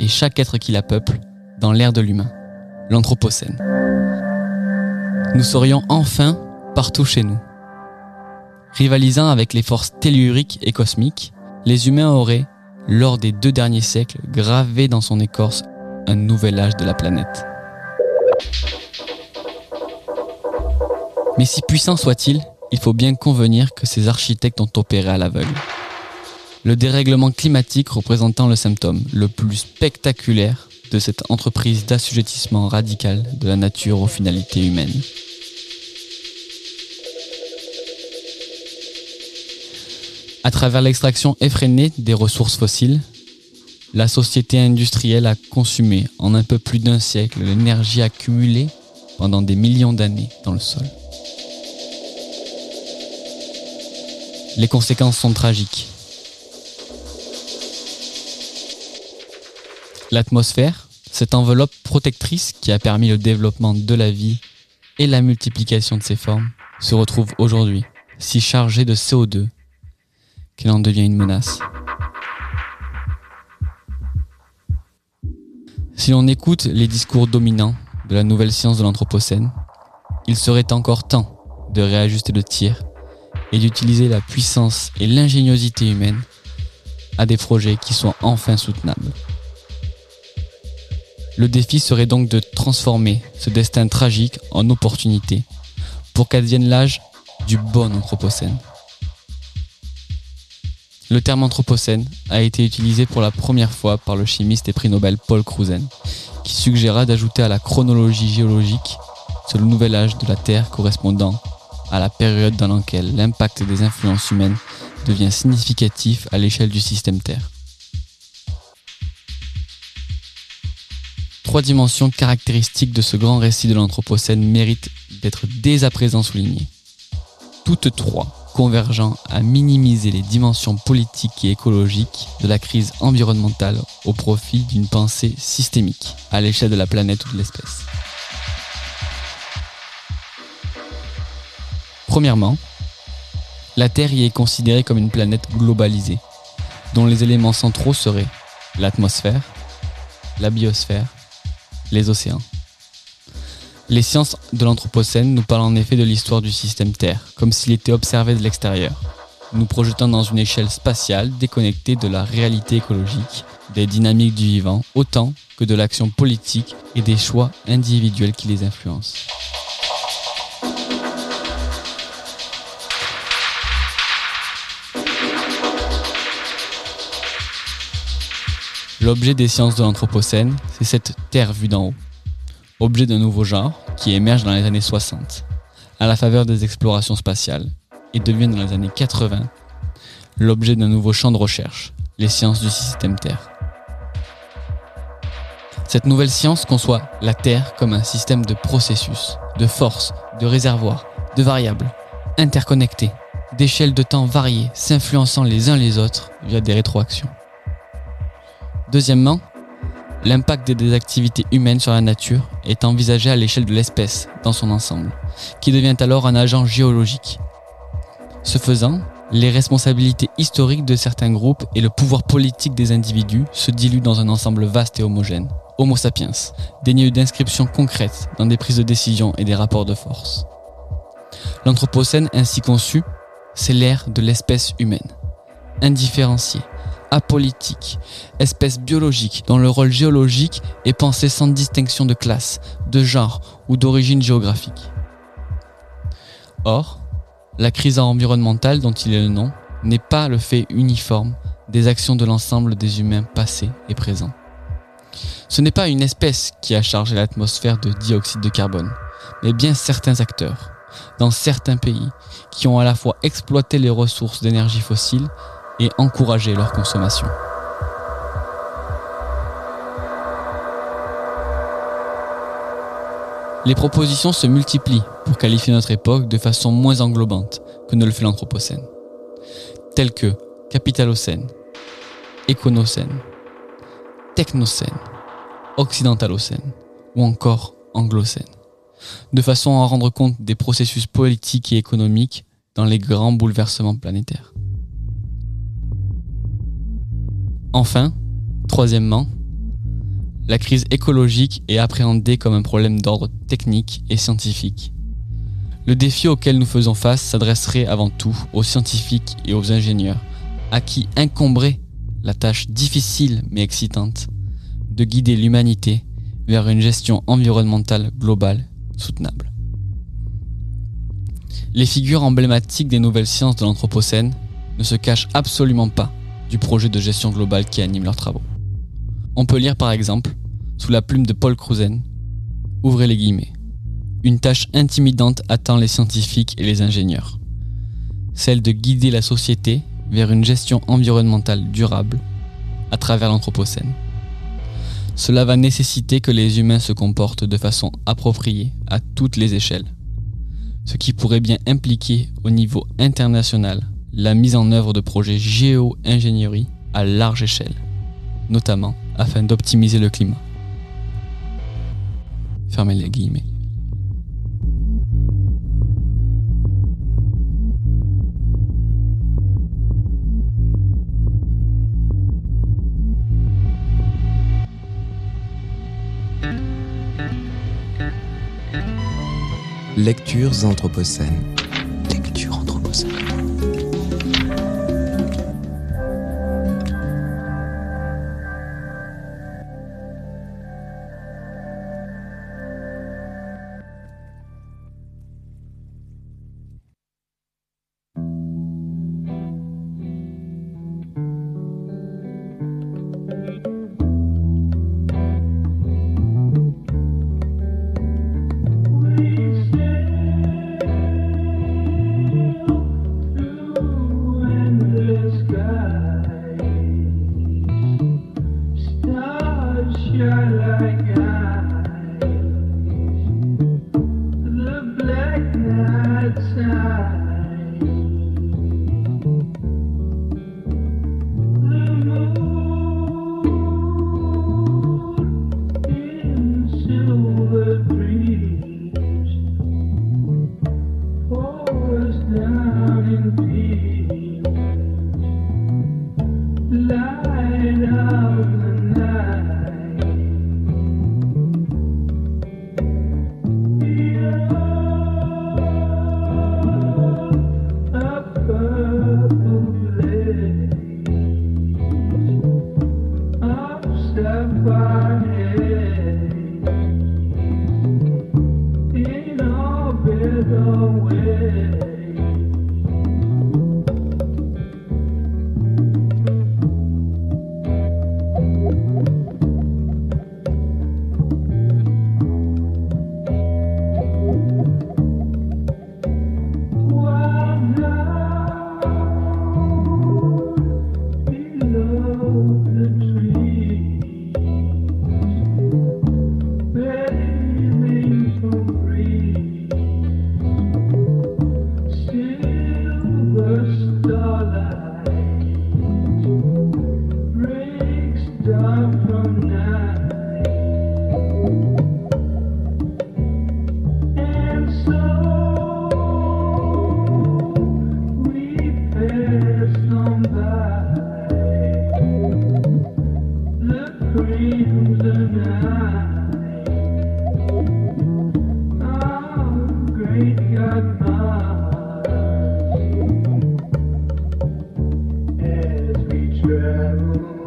et chaque être qui la peuple dans l'ère de l'humain, l'Anthropocène. Nous serions enfin partout chez nous. Rivalisant avec les forces telluriques et cosmiques, les humains auraient, lors des deux derniers siècles, gravé dans son écorce un nouvel âge de la planète. Mais si puissant soit-il, il faut bien convenir que ces architectes ont opéré à l'aveugle. Le dérèglement climatique représentant le symptôme le plus spectaculaire de cette entreprise d'assujettissement radical de la nature aux finalités humaines. À travers l'extraction effrénée des ressources fossiles, la société industrielle a consumé en un peu plus d'un siècle l'énergie accumulée pendant des millions d'années dans le sol. Les conséquences sont tragiques. L'atmosphère, cette enveloppe protectrice qui a permis le développement de la vie et la multiplication de ses formes, se retrouve aujourd'hui si chargée de CO2 qu'elle en devient une menace. Si l'on écoute les discours dominants de la nouvelle science de l'Anthropocène, il serait encore temps de réajuster le tir et d'utiliser la puissance et l'ingéniosité humaine à des projets qui soient enfin soutenables. Le défi serait donc de transformer ce destin tragique en opportunité pour qu'advienne l'âge du bon Anthropocène. Le terme Anthropocène a été utilisé pour la première fois par le chimiste et prix Nobel Paul Cruzen, qui suggéra d'ajouter à la chronologie géologique ce nouvel âge de la Terre correspondant à la période dans laquelle l'impact des influences humaines devient significatif à l'échelle du système Terre. Trois dimensions caractéristiques de ce grand récit de l'Anthropocène méritent d'être dès à présent soulignées. Toutes trois convergeant à minimiser les dimensions politiques et écologiques de la crise environnementale au profit d'une pensée systémique à l'échelle de la planète ou de l'espèce. Premièrement, la Terre y est considérée comme une planète globalisée, dont les éléments centraux seraient l'atmosphère, la biosphère, les océans. Les sciences de l'Anthropocène nous parlent en effet de l'histoire du système Terre, comme s'il était observé de l'extérieur, nous projetant dans une échelle spatiale déconnectée de la réalité écologique, des dynamiques du vivant, autant que de l'action politique et des choix individuels qui les influencent. L'objet des sciences de l'Anthropocène, c'est cette Terre vue d'en haut. Objet d'un nouveau genre qui émerge dans les années 60, à la faveur des explorations spatiales, et devient dans les années 80 l'objet d'un nouveau champ de recherche, les sciences du système Terre. Cette nouvelle science conçoit la Terre comme un système de processus, de forces, de réservoirs, de variables, interconnectés, d'échelles de temps variées, s'influençant les uns les autres via des rétroactions. Deuxièmement, l'impact des activités humaines sur la nature est envisagé à l'échelle de l'espèce dans son ensemble, qui devient alors un agent géologique. Ce faisant, les responsabilités historiques de certains groupes et le pouvoir politique des individus se diluent dans un ensemble vaste et homogène. Homo sapiens, dénué d'inscriptions concrètes dans des prises de décision et des rapports de force. L'Anthropocène ainsi conçu, c'est l'ère de l'espèce humaine, indifférenciée, apolitique, espèce biologique dont le rôle géologique est pensé sans distinction de classe, de genre ou d'origine géographique. Or, la crise environnementale dont il est le nom n'est pas le fait uniforme des actions de l'ensemble des humains passés et présents. Ce n'est pas une espèce qui a chargé l'atmosphère de dioxyde de carbone, mais bien certains acteurs, dans certains pays, qui ont à la fois exploité les ressources d'énergie fossile et encourager leur consommation. Les propositions se multiplient pour qualifier notre époque de façon moins englobante que ne le fait l'Anthropocène, telles que Capitalocène, Éconocène, Technocène, Occidentalocène ou encore Anglocène, de façon à rendre compte des processus politiques et économiques dans les grands bouleversements planétaires. Enfin, troisièmement, la crise écologique est appréhendée comme un problème d'ordre technique et scientifique. Le défi auquel nous faisons face s'adresserait avant tout aux scientifiques et aux ingénieurs, à qui incomberait la tâche difficile mais excitante de guider l'humanité vers une gestion environnementale globale soutenable. Les figures emblématiques des nouvelles sciences de l'Anthropocène ne se cachent absolument pas du projet de gestion globale qui anime leurs travaux. On peut lire par exemple, sous la plume de Paul Cruzen, ouvrez les guillemets, une tâche intimidante attend les scientifiques et les ingénieurs, celle de guider la société vers une gestion environnementale durable à travers l'Anthropocène. Cela va nécessiter que les humains se comportent de façon appropriée à toutes les échelles, ce qui pourrait bien impliquer au niveau international la mise en œuvre de projets géo-ingénierie à large échelle, notamment afin d'optimiser le climat. Fermez les guillemets. Lectures anthropocènes. ground.